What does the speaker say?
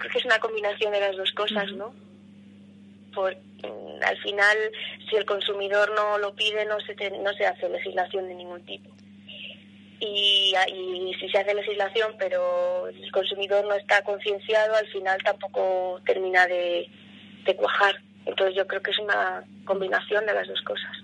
Creo que es una combinación de las dos cosas, ¿no? Por, mm, al final, si el consumidor no lo pide, no se, no se hace legislación de ningún tipo. Y, y, si se hace legislación, pero el consumidor no está concienciado, al final tampoco termina de, de cuajar. Entonces yo creo que es una combinación de las dos cosas.